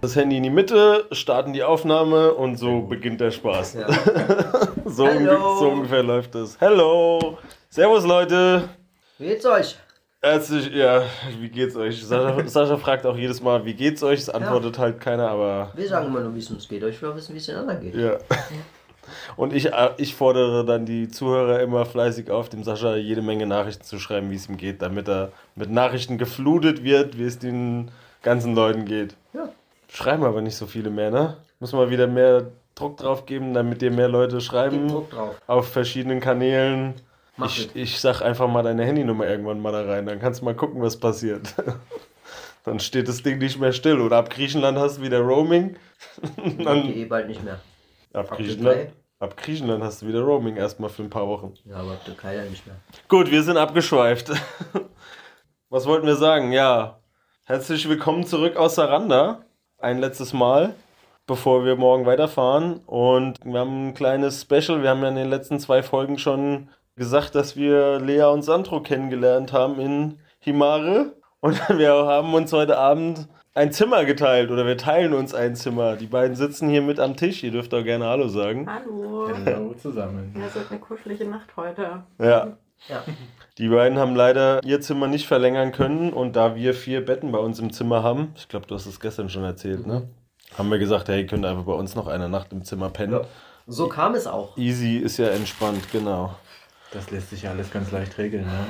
Das Handy in die Mitte, starten die Aufnahme und so beginnt der Spaß. Ja. so, unge- so ungefähr läuft es. Hello! Servus Leute! Wie geht's euch? Herzlich, ja, wie geht's euch? Sascha, Sascha fragt auch jedes Mal, wie geht's euch? Es antwortet halt keiner, aber Wir sagen immer nur, wie es uns geht. Euch will auch wissen, wie es den anderen geht. ja. Und ich, äh, ich fordere dann die Zuhörer immer fleißig auf, dem Sascha jede Menge Nachrichten zu schreiben, wie es ihm geht, damit er mit Nachrichten geflutet wird, wie es den ganzen Leuten geht. Ja. Schreiben aber nicht so viele mehr, ne? Muss mal wieder mehr Druck drauf geben, damit dir mehr Leute schreiben Druck drauf. auf verschiedenen Kanälen. Mach Ich, mit. ich sag einfach mal deine Handynummer irgendwann mal da rein, dann kannst du mal gucken, was passiert. dann steht das Ding nicht mehr still. Oder ab Griechenland hast du wieder Roaming. Dann geht eh bald nicht mehr. Ab Griechenland, ab Griechenland hast du wieder Roaming erstmal für ein paar Wochen. Ja, aber ab Türkei dann nicht mehr. Gut, wir sind abgeschweift. Was wollten wir sagen? Ja, herzlich willkommen zurück aus Saranda. Ein letztes Mal, bevor wir morgen weiterfahren. Und wir haben ein kleines Special. Wir haben ja in den letzten zwei Folgen schon gesagt, dass wir Lea und Sandro kennengelernt haben in Himare. Und wir haben uns heute Abend ein Zimmer geteilt oder wir teilen uns ein Zimmer. Die beiden sitzen hier mit am Tisch. Ihr dürft auch gerne Hallo sagen. Hallo. Hallo zusammen. Ja, es wird eine kuschelige Nacht heute. Ja. Ja. Die beiden haben leider ihr Zimmer nicht verlängern können und da wir vier Betten bei uns im Zimmer haben, ich glaube, du hast es gestern schon erzählt, ne? Haben wir gesagt, hey, könnt einfach bei uns noch eine Nacht im Zimmer pennen. Ja. So kam es auch. Easy ist ja entspannt, genau. Das lässt sich ja alles ganz leicht regeln, ne?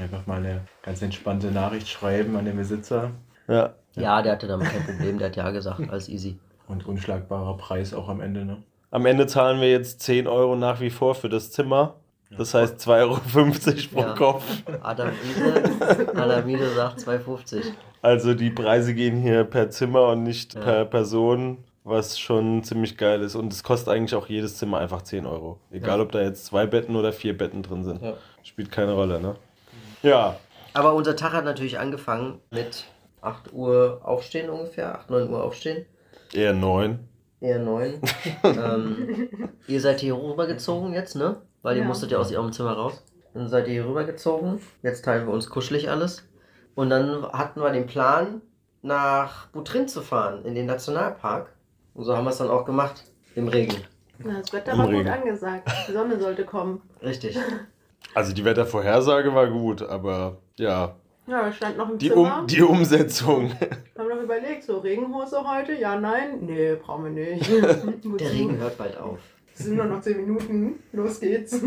Einfach mal eine ganz entspannte Nachricht schreiben an den Besitzer Ja. Ja, der hatte damit kein Problem. Der hat ja gesagt, alles easy. und unschlagbarer Preis auch am Ende, ne? Am Ende zahlen wir jetzt 10 Euro nach wie vor für das Zimmer. Das heißt 2,50 Euro pro Ja. Kopf. Adam Ide, Adam Ide sagt 2,50. Also die Preise gehen hier per Zimmer und nicht Ja. per Person, was schon ziemlich geil ist. Und es kostet eigentlich auch jedes Zimmer einfach 10 Euro. Egal, Ja. ob da jetzt zwei Betten oder vier Betten drin sind. Ja. Spielt keine Rolle, ne? Ja, Aber unser Tag hat natürlich angefangen mit 8 Uhr aufstehen ungefähr. 8, 9 Uhr aufstehen. eher neun. Eher 9. ähm, ihr seid hier rübergezogen jetzt, ne? Weil ihr Ja. musstet ja aus eurem Zimmer raus. Dann seid ihr hier rübergezogen. Jetzt teilen wir uns kuschelig alles. Und dann hatten wir den Plan, nach Butrin zu fahren, in den Nationalpark. Und so haben wir es dann auch gemacht. Im Regen. Ja, das Wetter Im war gut Regen. angesagt. Die Sonne sollte kommen. Richtig. Also die Wettervorhersage war gut, aber ja, Ja, wir standen noch im die, Zimmer. um, die Umsetzung. Haben noch überlegt, so Regenhose heute? Ja, nein? Nee, brauchen wir nicht. Der Regen hört bald auf. Es sind nur noch 10 Minuten. Los geht's.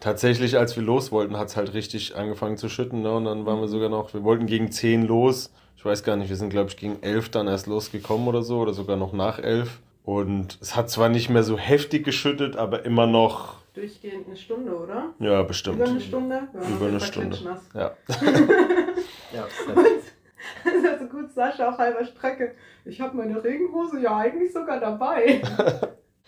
Tatsächlich, als wir los wollten, hat es halt richtig angefangen zu schütten. Ne? Und dann waren wir sogar noch, wir wollten gegen 10 los. Ich weiß gar nicht, wir sind, glaube ich, gegen 11 dann erst losgekommen oder so, oder sogar noch nach 11. Und es hat zwar nicht mehr so heftig geschüttet, aber immer noch, Durchgehend eine Stunde, oder? ja, bestimmt. Über eine Stunde? Ja, Über eine Stunde. Ja. Ja. Das ist also gut, Sascha auf halber Strecke. Ich habe meine Regenhose ja eigentlich sogar dabei.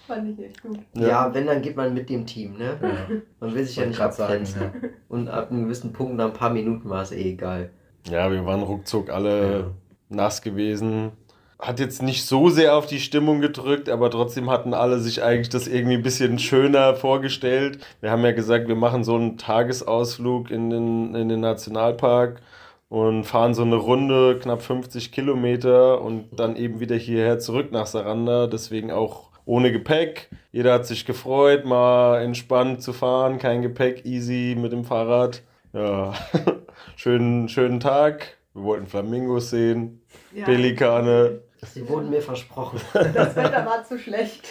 Fand ich echt gut. ja, wenn, dann geht man mit dem Team, ne? Ja. Man will sich ja nicht grad sagen, abgrenzen. Und ab einem gewissen Punkt, nach ein paar Minuten war es eh egal. Ja, wir waren ruckzuck alle Ja. nass gewesen. Hat jetzt nicht so sehr auf die Stimmung gedrückt, aber trotzdem hatten alle sich eigentlich das irgendwie ein bisschen schöner vorgestellt. Wir haben ja gesagt, wir machen so einen Tagesausflug in den, in den Nationalpark und fahren so eine Runde, knapp 50 Kilometer und dann eben wieder hierher zurück nach Saranda. Deswegen auch ohne Gepäck. Jeder hat sich gefreut, mal entspannt zu fahren, kein Gepäck, easy mit dem Fahrrad. Ja, schönen, schönen Tag. Wir wollten Flamingos sehen, Ja, Pelikane. Sie wurden mir versprochen. Das Wetter war zu schlecht.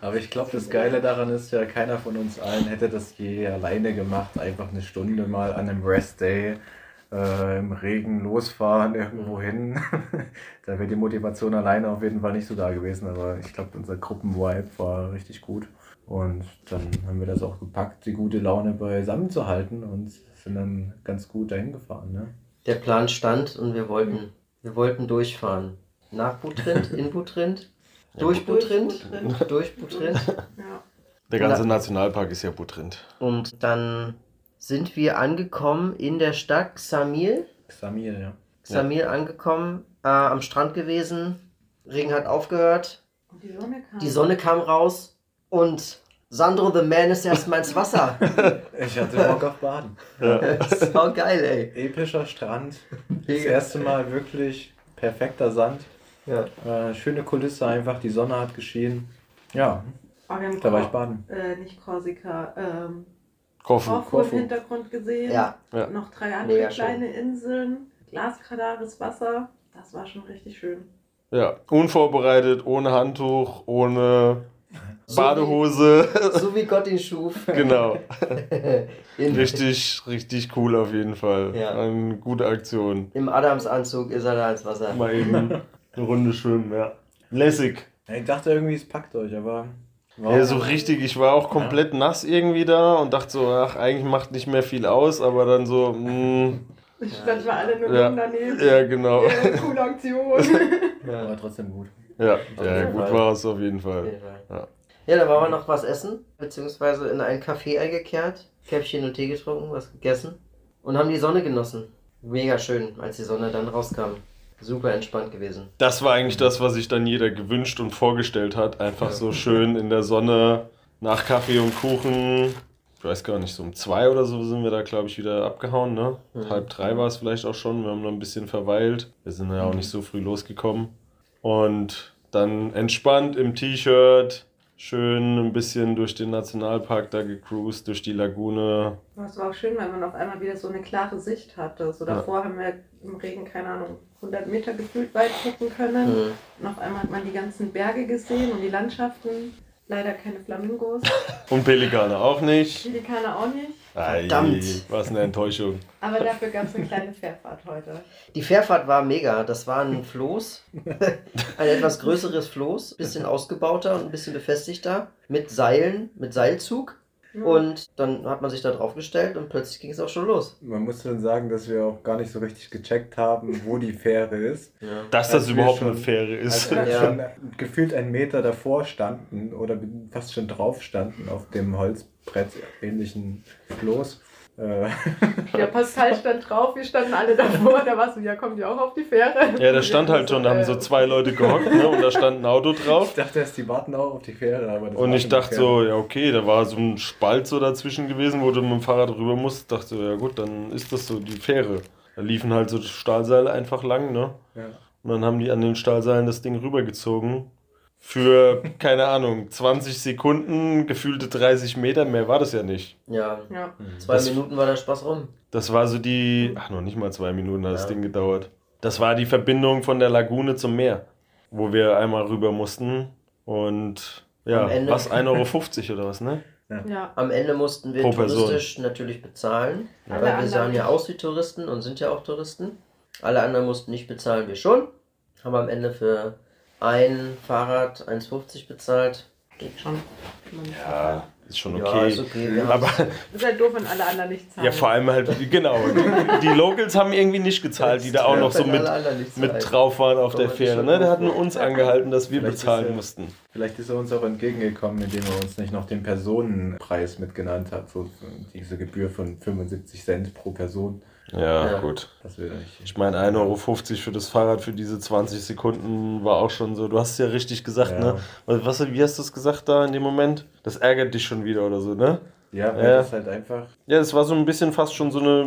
Aber ich glaube, das Geile daran ist ja, keiner von uns allen hätte das je alleine gemacht. Einfach eine Stunde mal an einem Rest-Day äh, im Regen losfahren, irgendwo hin. da wäre die Motivation alleine auf jeden Fall nicht so da gewesen. Aber ich glaube, unser Gruppenvibe war richtig gut. Und dann haben wir das auch gepackt, die gute Laune beisammen zu halten und sind dann ganz gut dahin gefahren. Ne? Der Plan stand und wir wollten, wir wollten durchfahren. Nach Butrint, in Butrint, durch Butrint. durch Butrint. Ja. Der ganze. Nationalpark ist ja Butrind. Und dann sind wir angekommen in der Stadt Xamil. Samir, ja. Xamil angekommen, äh, am Strand gewesen. Regen hat aufgehört. Und die Sonne kam. Die Sonne kam raus und Sandro the Man ist erstmal ins Wasser. Ich hatte Bock auf Baden. das war geil, ey. Epischer Strand. Das erste Mal wirklich perfekter Sand. Ja. Äh, schöne Kulisse einfach, die Sonne hat geschienen. Ja, haben da war ich baden. Äh, nicht Korsika, ähm, Korfu. Korfu Korfu. im Hintergrund gesehen. Ja. Ja. Noch drei andere Mega schön. kleine Inseln. Glasklarares Wasser. Das war schon richtig schön. Ja, unvorbereitet, ohne Handtuch, ohne So Badehose. Wie, so wie Gott ihn schuf. genau. Richtig, richtig cool auf jeden Fall. Ja. Eine gute Aktion. Im Adamsanzug ist er da ins Wasser. Mal eben eine Runde schwimmen, ja. Lässig. Ich dachte irgendwie, es packt euch, aber. War Ja, so richtig. Ich war auch komplett nass irgendwie da und dachte so, ach, eigentlich macht nicht mehr viel aus, aber dann so, mh, Ich stand mal alle nur Ja. daneben. ja, genau. Ja, coole Aktion. aber trotzdem gut. Ja, ja gut Fall. war es auf jeden Auf Fall. jeden Fall. Ja. Ja, da waren wir noch was essen, beziehungsweise in ein Café eingekehrt, Käffchen und Tee getrunken, was gegessen und haben die Sonne genossen. Mega schön, als die Sonne dann rauskam. Super entspannt gewesen. Das war eigentlich das, was sich dann jeder gewünscht und vorgestellt hat. Einfach Ja. so schön in der Sonne, nach Kaffee und Kuchen. Ich weiß gar nicht, so um zwei oder so sind wir da, glaube ich, wieder abgehauen. Ne? Mhm. Halb drei war es vielleicht auch schon. Wir haben noch ein bisschen verweilt. Wir sind ja auch nicht so früh losgekommen. Und dann entspannt im T-Shirt, schön ein bisschen durch den Nationalpark da gecruised, durch die Lagune. Das war auch schön, weil man auf einmal wieder so eine klare Sicht hatte. So Ja. davor haben wir im Regen, keine Ahnung, 100 Meter gefühlt weit gucken können. Mhm. Und auf einmal hat man die ganzen Berge gesehen und die Landschaften. Leider keine Flamingos. Und Pelikane auch nicht. Pelikane auch nicht. Ei, Verdammt. Was eine Enttäuschung. Aber dafür gab es eine kleine Fährfahrt heute. Die Fährfahrt war mega. Das war ein Floß, ein etwas größeres Floß, bisschen ausgebauter und ein bisschen befestigter, mit Seilen, mit Seilzug. Ja. Und dann hat man sich da drauf gestellt und plötzlich ging es auch schon los. Man muss dann sagen, dass wir auch gar nicht so richtig gecheckt haben, wo die Fähre ist. Ja. Dass das überhaupt schon- eine Fähre ist. Als wir Ja. schon gefühlt einen Meter davor standen oder fast schon drauf standen auf dem Holzbrett ähnlichen Floß. Äh, Ja, Pascal stand drauf, wir standen alle davor. Da war so, ja, kommt ihr auch auf die Fähre? Ja, da stand halt schon, da haben so äh, zwei Leute gehockt ne, und da stand ein Auto ich drauf. dachte erst, die warten auch auf die Fähre, aber das Und ich dachte die so, ja okay, da war so ein Spalt so dazwischen gewesen, wo du mit dem Fahrrad rüber musst. Dachte so, ja gut, dann ist das so die Fähre. Da liefen halt so Stahlseile einfach lang, ne? Ja. Und dann haben die an den Stahlseilen das Ding rübergezogen. Für, keine Ahnung, 20 Sekunden, gefühlte 30 Meter, mehr war das ja nicht. Ja, Ja. zwei Das- Minuten war der Spaß rum. Das war so die, ach noch nicht mal zwei Minuten hat das Ja. Ding gedauert. Das war die Verbindung von der Lagune zum Meer, wo wir einmal rüber mussten. Und ja, Am Ende- was, 1,50 Euro oder was, ne? Ja. Am Ende mussten wir Pro Person. touristisch natürlich bezahlen, Alle weil wir sahen ja aus wie Touristen und sind ja auch Touristen. Alle anderen mussten nicht bezahlen, wir schon. Haben am Ende für ein Fahrrad 1,50 bezahlt. Geht schon. Ja, ist schon Ja, okay. ist okay. Wir Aber Ist halt doof, wenn alle anderen nicht zahlen. ja, vor allem halt, genau. Die, Locals haben irgendwie nicht gezahlt, die da auch noch so mit, mit drauf waren auf der Fähre. Ne? Der hat uns angehalten, dass wir Vielleicht bezahlen er- mussten. Vielleicht ist er uns auch entgegengekommen, indem er uns nicht noch den Personenpreis mitgenannt hat. So diese Gebühr von 75 Cent pro Person. Ja, Ja. gut. Ich meine, 1,50 Euro für das Fahrrad für diese 20 Sekunden war auch schon so. Du hast es ja richtig gesagt, Ja. ne? Was, wie hast du es gesagt da in dem Moment? Das ärgert dich schon wieder oder so, ne? Ja, weil Ja. das halt einfach. Ja, es war so ein bisschen fast schon so eine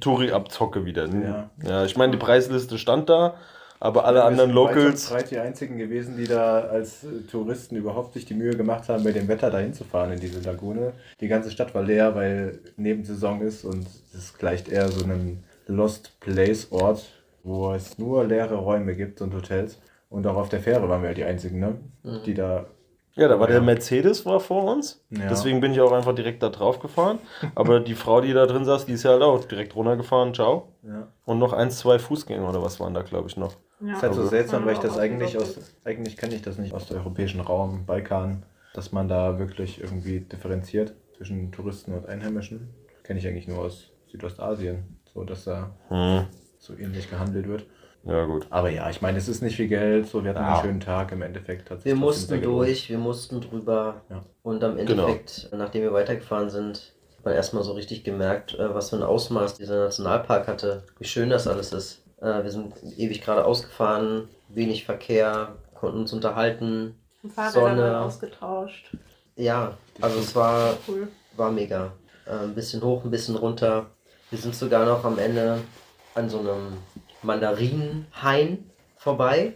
Touri-Abzocke wieder. Ja. ja, ich meine, die Preisliste stand da, aber alle anderen Locals. breit die einzigen gewesen, die da als äh, Touristen überhaupt sich die Mühe gemacht haben, bei dem Wetter dahin zu fahren in diese Lagune. Die ganze Stadt war leer, weil Nebensaison ist und es gleicht eher so einem Lost Place Ort, wo es nur leere Räume gibt und Hotels. Und auch auf der Fähre waren wir halt die einzigen, ne? Mhm. Die da. Ja, da war Ja. der Mercedes war vor uns. Ja. Deswegen bin ich auch einfach direkt da drauf gefahren. Aber die Frau, die da drin saß, die ist ja halt auch direkt runtergefahren. Ciao. Ja. Und noch eins, zwei Fußgänger oder was waren da, glaube ich, noch. Ja. ist halt so Also- seltsam, weil ich das eigentlich aus, eigentlich kenne ich das nicht aus dem europäischen Raum, Balkan, dass man da wirklich irgendwie differenziert zwischen Touristen und Einheimischen. Kenne ich eigentlich nur aus Südostasien, so dass da Hm. so ähnlich gehandelt wird. Ja, gut. Aber ja, ich meine, es ist nicht viel Geld, so wir hatten Ja. einen schönen Tag im Endeffekt. Hat sich Wir mussten durch, wir mussten drüber. Ja. Und am Genau. Endeffekt, nachdem wir weitergefahren sind, hat man erstmal so richtig gemerkt, äh, was für ein Ausmaß dieser Nationalpark hatte. Wie schön das alles ist. Äh, Wir sind ewig geradeaus gefahren, wenig Verkehr, konnten uns unterhalten. Fahrräder Sonne. ausgetauscht. Ja, also es war, Cool. war mega. Äh, Ein bisschen hoch, ein bisschen runter. Wir sind sogar noch am Ende an so einem Mandarinenhain vorbei.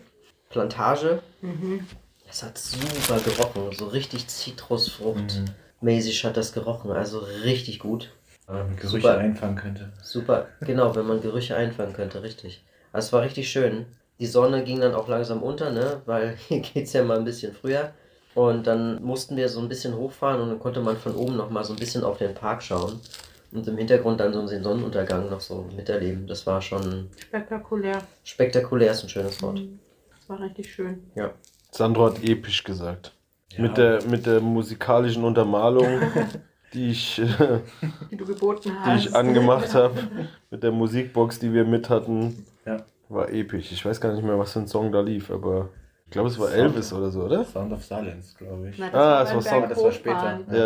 Plantage. Mhm. Es hat super gerochen, so richtig Zitrusfrucht. Mhm. Mäßig hat das gerochen, also richtig gut. Wenn man Gerüche Super. einfangen könnte. Super, genau, wenn man Gerüche einfangen könnte, richtig. Also es war richtig schön. Die Sonne ging dann auch langsam unter, ne? Weil hier geht's ja mal ein bisschen früher. Und dann mussten wir so ein bisschen hochfahren und dann konnte man von oben noch mal so ein bisschen auf den Park schauen. Und im Hintergrund dann so den Sonnenuntergang noch so miterleben. Das war schon Spektakulär. spektakulär, ist ein schönes Wort. Mhm. Das war richtig schön. Sandro hat episch gesagt. Ja. Mit, der, mit der musikalischen Untermalung, die ich, äh, Die du geboten die ich angemacht habe, mit der Musikbox, die wir mit hatten, Ja. war episch. Ich weiß gar nicht mehr, was für ein Song da lief, aber ich glaube, es war Sound- Elvis oder so, oder? Sound of Silence, glaube ich. Na, Ah, es war Sound- das war später. Ja,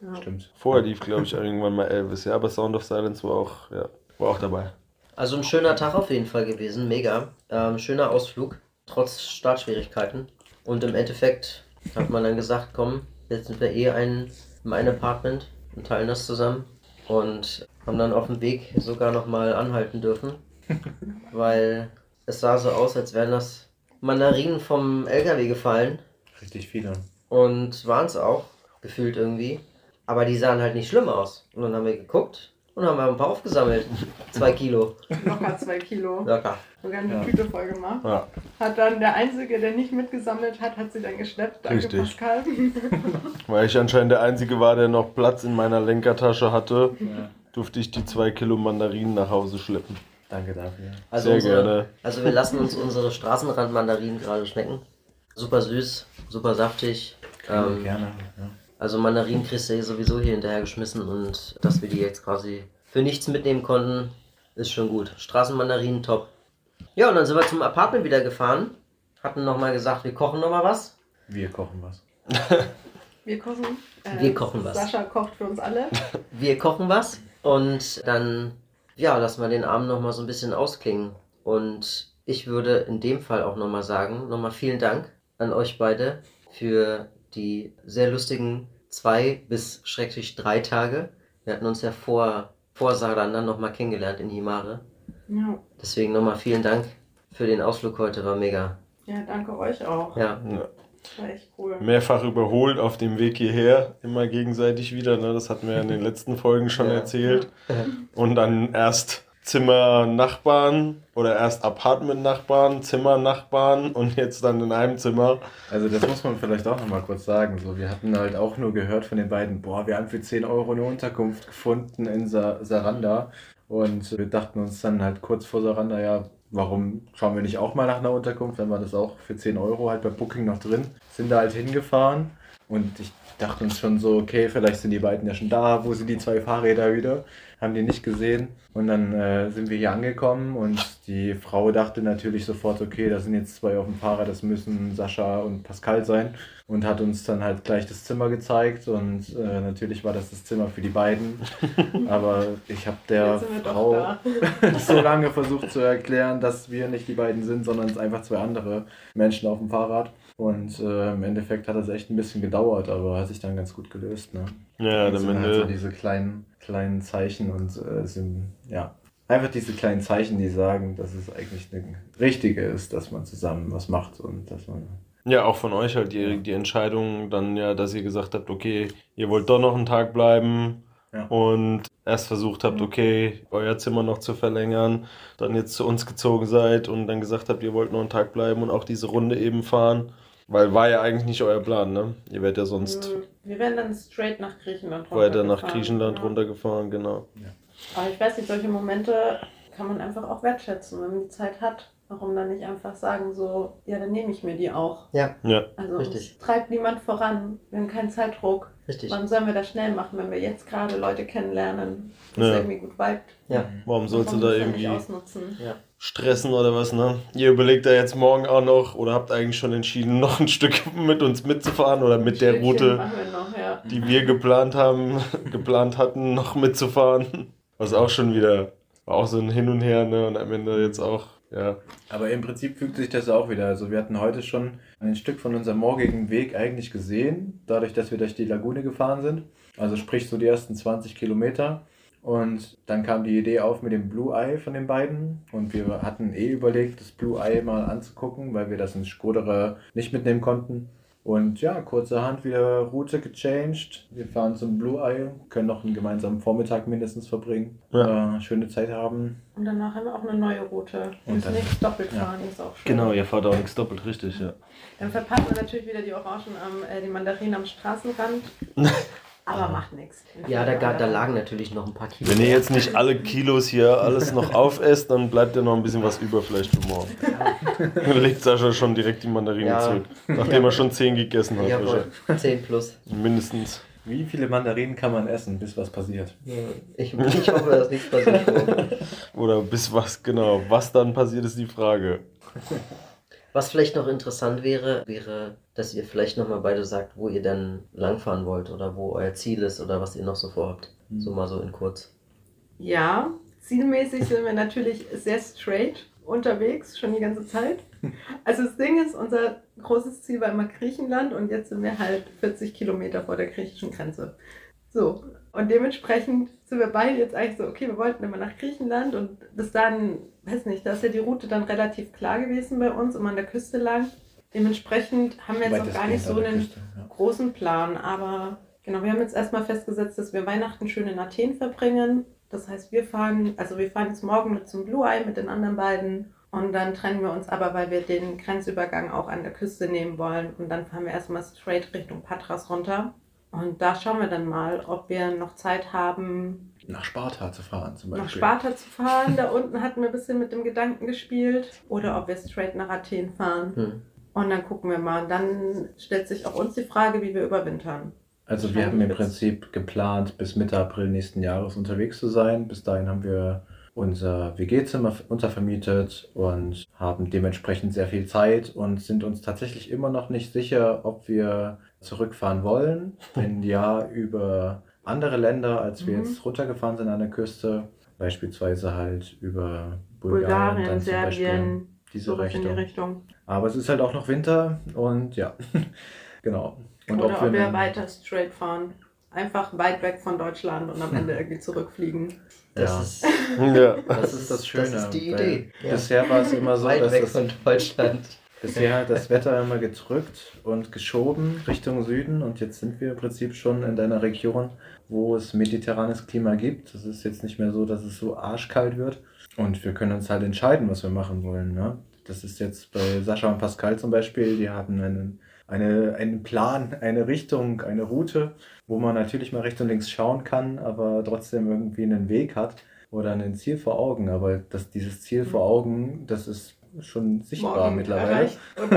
Ja. Stimmt. vorher lief, glaube ich, irgendwann mal Elvis. Ja, aber Sound of Silence war auch, ja, war auch dabei. Also ein schöner Tag auf jeden Fall gewesen, mega. Ähm, schöner Ausflug, trotz Startschwierigkeiten. Und im Endeffekt hat man dann gesagt, komm, jetzt sind wir eh ein, in einem Apartment und teilen das zusammen. Und haben dann auf dem Weg sogar nochmal anhalten dürfen, weil es sah so aus, als wären das Mandarinen vom LKW gefallen. Richtig viele. Und waren es auch, gefühlt irgendwie. Aber die sahen halt nicht schlimm aus. Und dann haben wir geguckt und haben ein paar aufgesammelt. Zwei Kilo. Locker zwei Kilo. Locker. Sogar eine Ja. Tüte voll gemacht. Ja, Hat dann der Einzige, der nicht mitgesammelt hat, hat sie dann geschleppt. Danke, Richtig. Pascal. weil ich anscheinend der Einzige war, der noch Platz in meiner Lenkertasche hatte, Ja. durfte ich die zwei Kilo Mandarinen nach Hause schleppen. Danke dafür. Also, Sehr unsere, gerne. also wir lassen uns unsere Straßenrandmandarinen gerade schmecken. Super süß, super saftig. Ähm, gerne. Ja. Also Mandarinen kriegst du eh sowieso hier hinterher geschmissen und dass wir die jetzt quasi für nichts mitnehmen konnten, ist schon gut. Straßenmandarinen top. Ja, und dann sind wir zum Apartment wieder gefahren. Hatten nochmal gesagt, wir kochen nochmal was. Wir kochen was. Wir kochen. äh, Wir kochen was. Sascha kocht für uns alle. Wir kochen was und dann, ja, lassen wir den Abend nochmal so ein bisschen ausklingen. Und ich würde in dem Fall auch nochmal sagen, nochmal vielen Dank an euch beide für die sehr lustigen zwei bis schrecklich drei Tage. Wir hatten uns ja vor, vor Saranda nochmal kennengelernt in Himare. Ja. Deswegen nochmal vielen Dank für den Ausflug heute, war mega. ja, danke euch auch. Ja, Ja. War echt cool. mehrfach überholt auf dem Weg hierher, immer gegenseitig wieder. Ne? Das hatten wir ja in den letzten Folgen schon Ja. erzählt. Und dann erst Zimmer-Nachbarn oder erst Apartment-Nachbarn, Zimmer-Nachbarn und jetzt dann in einem Zimmer. Also das muss man vielleicht auch nochmal kurz sagen. So, wir hatten halt auch nur gehört von den beiden, boah, wir haben für 10 Euro eine Unterkunft gefunden in Sa Saranda. Und wir dachten uns dann halt kurz vor Saranda, ja, warum schauen wir nicht auch mal nach einer Unterkunft, wenn wir das auch für 10 Euro halt bei Booking noch drin. Sind da halt hingefahren und ich dachte uns schon so, okay, vielleicht sind die beiden ja schon da, wo sind die zwei Fahrräder wieder? Haben die nicht gesehen. Und dann äh, sind wir hier angekommen und die Frau dachte natürlich sofort, okay, da sind jetzt zwei auf dem Fahrrad, das müssen Sascha und Pascal sein. Und hat uns dann halt gleich das Zimmer gezeigt und äh, natürlich war das das Zimmer für die beiden. Aber ich habe der Frau da. so lange versucht zu erklären, dass wir nicht die beiden sind, sondern es einfach zwei andere Menschen auf dem Fahrrad. Und äh, im Endeffekt hat das echt ein bisschen gedauert, aber hat sich dann ganz gut gelöst. Ne? Ja, das am sind halt so Ende. diese kleinen, kleinen Zeichen und äh, sind, ja, einfach diese kleinen Zeichen, die sagen, dass es eigentlich eine richtige ist, dass man zusammen was macht und dass man. Ja, auch von euch halt die, die Entscheidung dann ja, dass ihr gesagt habt, okay, ihr wollt doch noch einen Tag bleiben Ja. und erst versucht habt, okay, euer Zimmer noch zu verlängern, dann jetzt zu uns gezogen seid und dann gesagt habt, ihr wollt noch einen Tag bleiben und auch diese Runde eben fahren. Weil war ja eigentlich nicht euer Plan, ne? Ihr werdet ja sonst Mhm. Wir werden dann straight nach Griechenland weiter nach runtergefahren, Griechenland ja. runtergefahren, genau. Aber ich weiß nicht, solche Momente kann man einfach auch wertschätzen, wenn man die Zeit hat. Warum dann nicht einfach sagen, so, ja, dann nehme ich mir die auch. Ja, Also Richtig. treibt niemand voran. Wir haben keinen Zeitdruck. Richtig. Wann sollen wir das schnell machen, wenn wir jetzt gerade Leute kennenlernen, das Ja. irgendwie gut vibet? Ja. warum sollst du Warum da irgendwie. ausnutzen? Ja. Stressen oder was, ne? Ihr überlegt da jetzt morgen auch noch oder habt eigentlich schon entschieden, noch ein Stück mit uns mitzufahren oder mit der Schildchen Route, machen wir noch, ja. die wir geplant haben, geplant hatten, noch mitzufahren. Was auch schon wieder, war auch so ein Hin und Her, ne? Und am Ende jetzt auch, ja. Aber im Prinzip fügt sich das auch wieder. Also wir hatten heute schon ein Stück von unserem morgigen Weg eigentlich gesehen, dadurch, dass wir durch die Lagune gefahren sind. Also sprich so die ersten 20 Kilometer. Und dann kam die Idee auf mit dem Blue Eye von den beiden. Und wir hatten eh überlegt, das Blue Eye mal anzugucken, weil wir das in Skodere nicht mitnehmen konnten. Und ja, kurzerhand wieder Route gechanged. Wir fahren zum Blue Eye, können noch einen gemeinsamen Vormittag mindestens verbringen. Ja. Äh, schöne Zeit haben. Und danach haben wir auch eine neue Route. Wir Und müssen dann- nichts doppelt ja. fahren, ist auch schön. Genau, ihr fahrt auch nichts doppelt, richtig, ja. Dann verpassen wir natürlich wieder die Orangen am, äh, die Mandarinen am Straßenrand. Aber macht nichts. Ja, da, da lagen natürlich noch ein paar Kilo. Wenn ihr jetzt nicht alle Kilos hier alles noch aufesst, dann bleibt ja noch ein bisschen was über vielleicht für morgen. Dann legt Sascha schon direkt die Mandarine Ja. zurück. Nachdem er schon 10 gegessen hat. Jawohl, 10 plus. Mindestens. Wie viele Mandarinen kann man essen, bis was passiert? Ich, ich hoffe, dass nichts passiert. Oder bis was, genau. Was dann passiert, ist die Frage. Was vielleicht noch interessant wäre, wäre, dass ihr vielleicht nochmal beide sagt, wo ihr dann langfahren wollt oder wo euer Ziel ist oder was ihr noch so vorhabt. So mal so in kurz. Ja, zielmäßig sind wir natürlich sehr straight unterwegs, schon die ganze Zeit. Also das Ding ist, unser großes Ziel war immer Griechenland und jetzt sind wir halt 40 Kilometer vor der griechischen Grenze. So, und dementsprechend sind wir beide jetzt eigentlich so, okay, wir wollten immer nach Griechenland und bis dann, weiß nicht, da ist ja die Route dann relativ klar gewesen bei uns, immer an der Küste lang. Dementsprechend haben wir jetzt noch gar nicht so einen Küste, ja. großen Plan, aber genau, wir haben jetzt erstmal festgesetzt, dass wir Weihnachten schön in Athen verbringen. Das heißt, wir fahren, also wir fahren jetzt morgen mit zum Blue Eye mit den anderen beiden und dann trennen wir uns aber, weil wir den Grenzübergang auch an der Küste nehmen wollen und dann fahren wir erstmal straight Richtung Patras runter. Und da schauen wir dann mal, ob wir noch Zeit haben, Nach Sparta zu fahren zum Beispiel. nach Sparta zu fahren. Da unten hatten wir ein bisschen mit dem Gedanken gespielt. Oder ob wir straight nach Athen fahren. Hm. Und dann gucken wir mal. Dann stellt sich auch uns die Frage, wie wir überwintern. Also wir haben im Prinzip geplant, bis Mitte April nächsten Jahres unterwegs zu sein. Bis dahin haben wir unser WG-Zimmer untervermietet und haben dementsprechend sehr viel Zeit und sind uns tatsächlich immer noch nicht sicher, ob wir zurückfahren wollen. Wenn ja, über andere Länder, als wir Mhm. jetzt runtergefahren sind an der Küste. Beispielsweise halt über Bulgarien, Bulgarien, dann zum Beispiel Serbien, diese sowas in die Richtung. Richtung. Aber es ist halt auch noch Winter und ja, genau. Und Oder ob wir einen- weiter straight fahren. Einfach weit weg von Deutschland und am Ende irgendwie zurückfliegen. Das, Ja. ist, Ja. Das ist das Schöne. Das ist die Idee. Ja. Bisher war es immer so, Weit dass weg von Deutschland. Bisher hat das Wetter immer gedrückt und geschoben Richtung Süden und jetzt sind wir im Prinzip schon in einer Region, wo es mediterranes Klima gibt. Es ist jetzt nicht mehr so, dass es so arschkalt wird und wir können uns halt entscheiden, was wir machen wollen. Ne? Das ist jetzt bei Sascha und Pascal zum Beispiel, die haben einen, eine, einen Plan, eine Richtung, eine Route, wo man natürlich mal rechts und links schauen kann, aber trotzdem irgendwie einen Weg hat oder ein Ziel vor Augen. Aber das, dieses Ziel vor Augen, das ist schon sichtbar Morgen mittlerweile.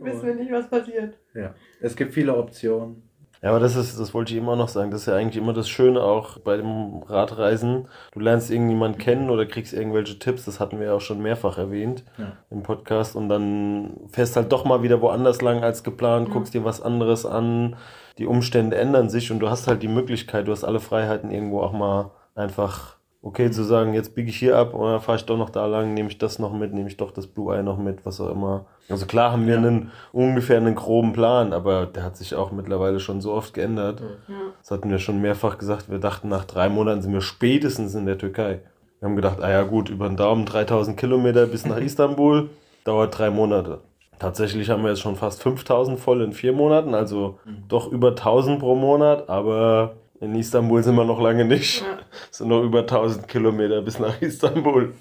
wissen wir nicht, was passiert. Ja, es gibt viele Optionen. Ja, aber das ist, das wollte ich immer noch sagen, das ist ja eigentlich immer das Schöne auch bei dem Radreisen. Du lernst irgendjemanden kennen oder kriegst irgendwelche Tipps, das hatten wir ja auch schon mehrfach erwähnt Ja. im Podcast und dann fährst halt doch mal wieder woanders lang als geplant, Mhm. guckst dir was anderes an, die Umstände ändern sich und du hast halt die Möglichkeit, du hast alle Freiheiten irgendwo auch mal einfach okay zu sagen, jetzt biege ich hier ab oder fahre ich doch noch da lang, nehme ich das noch mit, nehme ich doch das Blue Eye noch mit, was auch immer. Also klar haben wir Ja. einen ungefähr einen groben Plan, aber der hat sich auch mittlerweile schon so oft geändert. Ja. Das hatten wir schon mehrfach gesagt. Wir dachten, nach drei Monaten sind wir spätestens in der Türkei. Wir haben gedacht, ah ja gut, über den Daumen 3000 Kilometer bis nach Istanbul, dauert drei Monate. Tatsächlich haben wir jetzt schon fast 5000 voll in vier Monaten, also doch über 1000 pro Monat, aber in Istanbul sind wir noch lange nicht. Ja. Es sind noch über 1000 Kilometer bis nach Istanbul,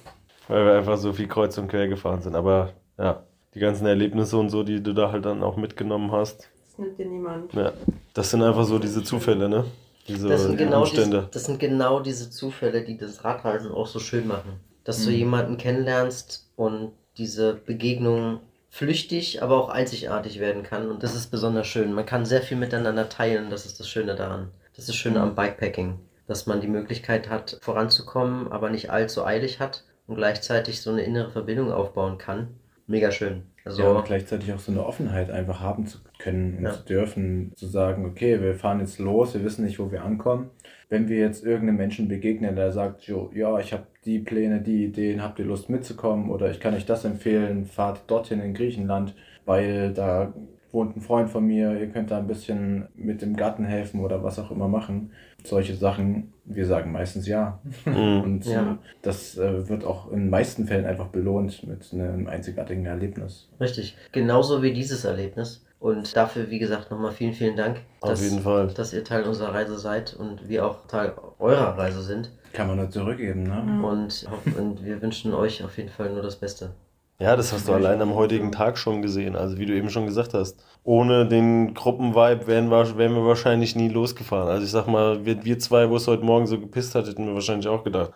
weil wir einfach so viel kreuz und quer gefahren sind. Aber ja, die ganzen Erlebnisse und so, die du da halt dann auch mitgenommen hast, Das nimmt dir niemand. ja, das sind einfach so diese Zufälle, ne? Diese Das sind, genau Umstände. diese, das sind genau diese Zufälle, die das Radreisen auch so schön machen. Dass du Mhm. jemanden kennenlernst und diese Begegnung flüchtig, aber auch einzigartig werden kann. Und das ist besonders schön. Man kann sehr viel miteinander teilen. Das ist das Schöne daran. Das ist Mhm. am Bikepacking. Dass man die Möglichkeit hat, voranzukommen, aber nicht allzu eilig hat. und gleichzeitig so eine innere Verbindung aufbauen kann. Mega schön. Also, Ja, und gleichzeitig auch so eine Offenheit einfach haben zu können und Ja. zu dürfen, zu sagen, okay, wir fahren jetzt los, wir wissen nicht, wo wir ankommen. Wenn wir jetzt irgendeinem Menschen begegnen, der sagt, jo, ja, ich habe die Pläne, die Ideen, habt ihr Lust mitzukommen oder ich kann euch das empfehlen, fahrt dorthin in Griechenland, weil da wohnt ein Freund von mir, ihr könnt da ein bisschen mit dem Garten helfen oder was auch immer machen. Solche Sachen, wir sagen meistens ja. Mhm. Und Ja. das äh, wird auch in den meisten Fällen einfach belohnt mit einem einzigartigen Erlebnis. richtig. Genauso wie dieses Erlebnis. Und dafür, wie gesagt, nochmal vielen, vielen Dank, Auf dass, jeden Fall. dass ihr Teil unserer Reise seid und wir auch Teil eurer Reise sind. Kann man nur zurückgeben, ne? Mhm. Und, und wir wünschen euch auf jeden Fall nur das Beste. Ja, das hast du allein am heutigen Tag schon gesehen. Also wie du eben schon gesagt hast. Ohne den Gruppenvibe wären wir, wären wir wahrscheinlich nie losgefahren. Also ich sag mal, wir, wir zwei, wo es heute Morgen so gepisst hat, hätten wir wahrscheinlich auch gedacht.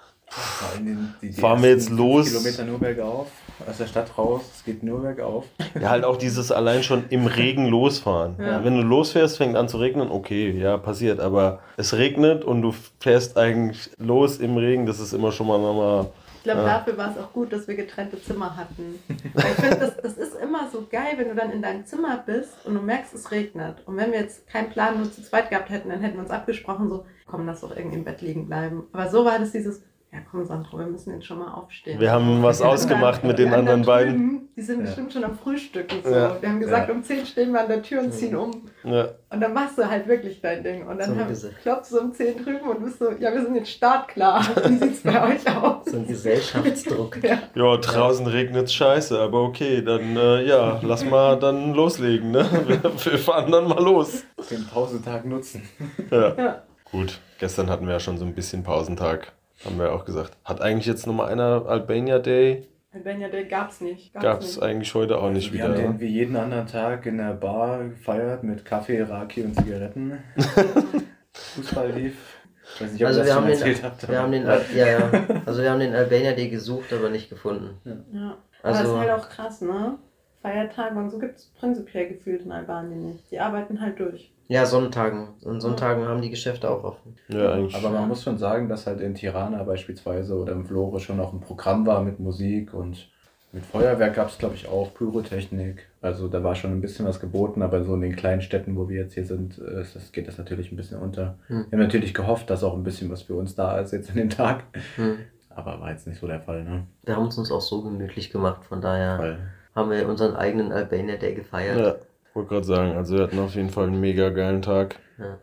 Den- die, die Fahren wir jetzt los? Kilometer nur bergauf, aus der Stadt raus, es geht nur bergauf. Ja, halt auch dieses allein schon im Regen losfahren. Ja. Wenn du losfährst, fängt an zu regnen, okay, ja, passiert. Aber es regnet und du fährst eigentlich los im Regen, das ist immer schon mal nochmal. Ich glaube, Ja. dafür war es auch gut, dass wir getrennte Zimmer hatten. Weil ich finde, das, das ist immer so geil, wenn du dann in deinem Zimmer bist und du merkst, es regnet. Und wenn wir jetzt keinen Plan nur zu zweit gehabt hätten, dann hätten wir uns abgesprochen, so, komm, lass doch irgendwie im Bett liegen bleiben. Aber so war das dieses, ja komm, Sandro, wir müssen jetzt schon mal aufstehen. Wir haben was Die ausgemacht mit den anderen beiden. drüben, Die sind Ja. bestimmt schon am Frühstücken. So. Ja. Wir haben gesagt, Ja. um 10 stehen wir an der Tür und ziehen um. Ja. Und dann machst du halt wirklich dein Ding. Und dann So haben, gese- klopfst du um 10 drüben und bist so, ja, wir sind jetzt startklar. Wie sieht es bei euch aus? So ein Gesellschaftsdruck. Ja. Ja, draußen regnet's scheiße, aber okay, dann äh, ja, lass mal dann loslegen, ne? Wir, wir fahren dann mal los. Den Pausetag nutzen. Ja. Ja. Gut, gestern hatten wir ja schon so ein bisschen Pausentag, haben wir auch gesagt. Hat eigentlich jetzt nochmal einer Albania Day? Albania Day gab's nicht. Gab's nicht. eigentlich heute auch nicht wir wieder. haben ne? den wie jeden anderen Tag in der Bar gefeiert mit Kaffee, Raki und Zigaretten. Fußball lief. Ich weiß nicht, ob Also ich wir das haben, den, wir haben den, ja, ja. Also wir haben den Albania Day gesucht, aber nicht gefunden. Ja. Aber Also- das ist halt auch krass, ne? Feiertage und so gibt es prinzipiell gefühlt in Albanien nicht. Die arbeiten halt durch. Ja, Sonntagen. Und Sonntagen haben die Geschäfte auch offen. Ja, eigentlich. Aber man muss schon sagen, dass halt in Tirana beispielsweise oder im Vlore schon auch ein Programm war mit Musik und mit Feuerwerk gab es, glaube ich, auch Pyrotechnik. Also da war schon ein bisschen was geboten, aber so in den kleinen Städten, wo wir jetzt hier sind, äh, ist das, geht das natürlich ein bisschen unter. Hm. Wir haben natürlich gehofft, dass auch ein bisschen was für uns da ist jetzt an dem Tag. Hm. Aber war jetzt nicht so der Fall, ne? Wir haben es uns auch so gemütlich gemacht, von daher Weil haben wir unseren eigenen Albania Day gefeiert. ja, wollte gerade sagen, also wir hatten auf jeden Fall einen mega geilen Tag. Ja.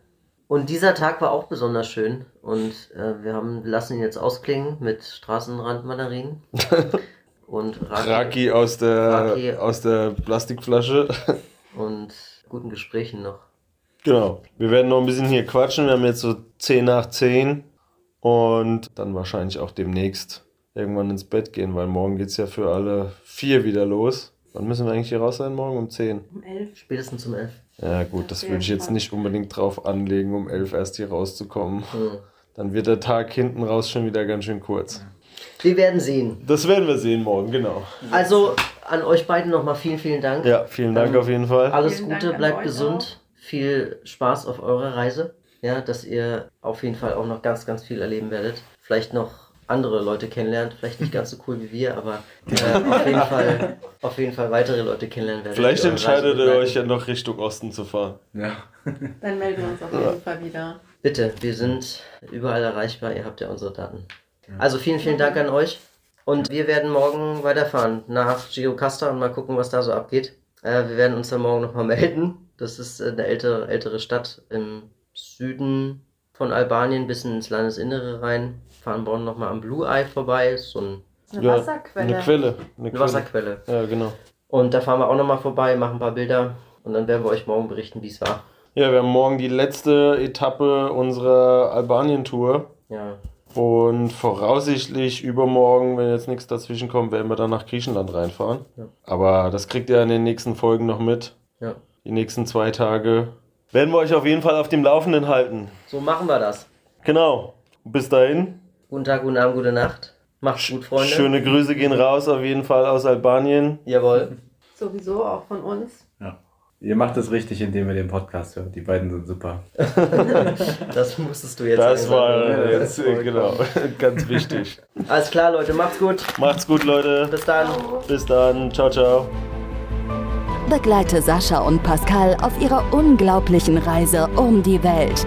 Und dieser Tag war auch besonders schön und äh, wir haben lassen ihn jetzt ausklingen mit Straßenrandmandarinen und Raki Raki aus der, Raki. aus der Plastikflasche. und guten Gesprächen noch. Genau. Wir werden noch ein bisschen hier quatschen. Wir haben jetzt so 10 nach 10 und dann wahrscheinlich auch demnächst irgendwann ins Bett gehen, weil morgen geht es ja für alle vier wieder los. Wann müssen wir eigentlich hier raus sein? Morgen um 10. Um elf. Spätestens um elf. Ja gut, das würde ich jetzt nicht unbedingt drauf anlegen, um 11 erst hier rauszukommen. Hm. Dann wird der Tag hinten raus schon wieder ganz schön kurz. Wir werden sehen. Das werden wir sehen morgen, genau. Also an euch beiden nochmal vielen, vielen Dank. Ja, vielen Dank Ähm, auf jeden Fall. Alles Vielen Gute, bleibt gesund. Viel Spaß auf eurer Reise. Ja, dass ihr auf jeden Fall auch noch ganz, ganz viel erleben werdet. Vielleicht noch andere Leute kennenlernt. Vielleicht nicht ganz so cool wie wir, aber äh, auf, jeden Fall, auf jeden Fall weitere Leute kennenlernen werdet. Vielleicht entscheidet ihr euch ja noch Richtung Osten zu fahren. ja. Dann melden wir uns auf jeden Fall wieder. Bitte, wir sind überall erreichbar. Ihr habt ja unsere Daten. Also vielen, vielen Dank an euch. Und wir werden morgen weiterfahren nach Giocasta und mal gucken, was da so abgeht. Äh, wir werden uns dann morgen nochmal melden. Das ist äh, eine ältere, ältere Stadt im Süden von Albanien bis ins Landesinnere rein. Fahren morgen nochmal am Blue Eye vorbei. Ist so ein, Eine Ja, Wasserquelle. Eine Quelle. Eine eine Quelle. Wasserquelle. Ja, genau. Und da fahren wir auch nochmal vorbei, machen ein paar Bilder. Und dann werden wir euch morgen berichten, wie es war. Ja, wir haben morgen die letzte Etappe unserer Albanien-Tour. Ja. Und voraussichtlich übermorgen, wenn jetzt nichts dazwischen kommt, werden wir dann nach Griechenland reinfahren. Ja. Aber das kriegt ihr in den nächsten Folgen noch mit. ja. Die nächsten zwei Tage werden wir euch auf jeden Fall auf dem Laufenden halten. So machen wir das. Genau. Bis dahin. Guten Tag, guten Abend, gute Nacht. Macht's gut, Freunde. Schöne Grüße gehen raus auf jeden Fall aus Albanien. Jawohl. Sowieso auch von uns. Ihr macht es richtig, indem ihr den Podcast hört. Die beiden sind super. Das musstest du jetzt Das sagen. war Ja, jetzt, genau, ganz wichtig. Alles klar, Leute, macht's gut. Macht's gut, Leute. Bis dann. Bis dann. Ciao, ciao. Begleite Sascha und Pascal auf ihrer unglaublichen Reise um die Welt.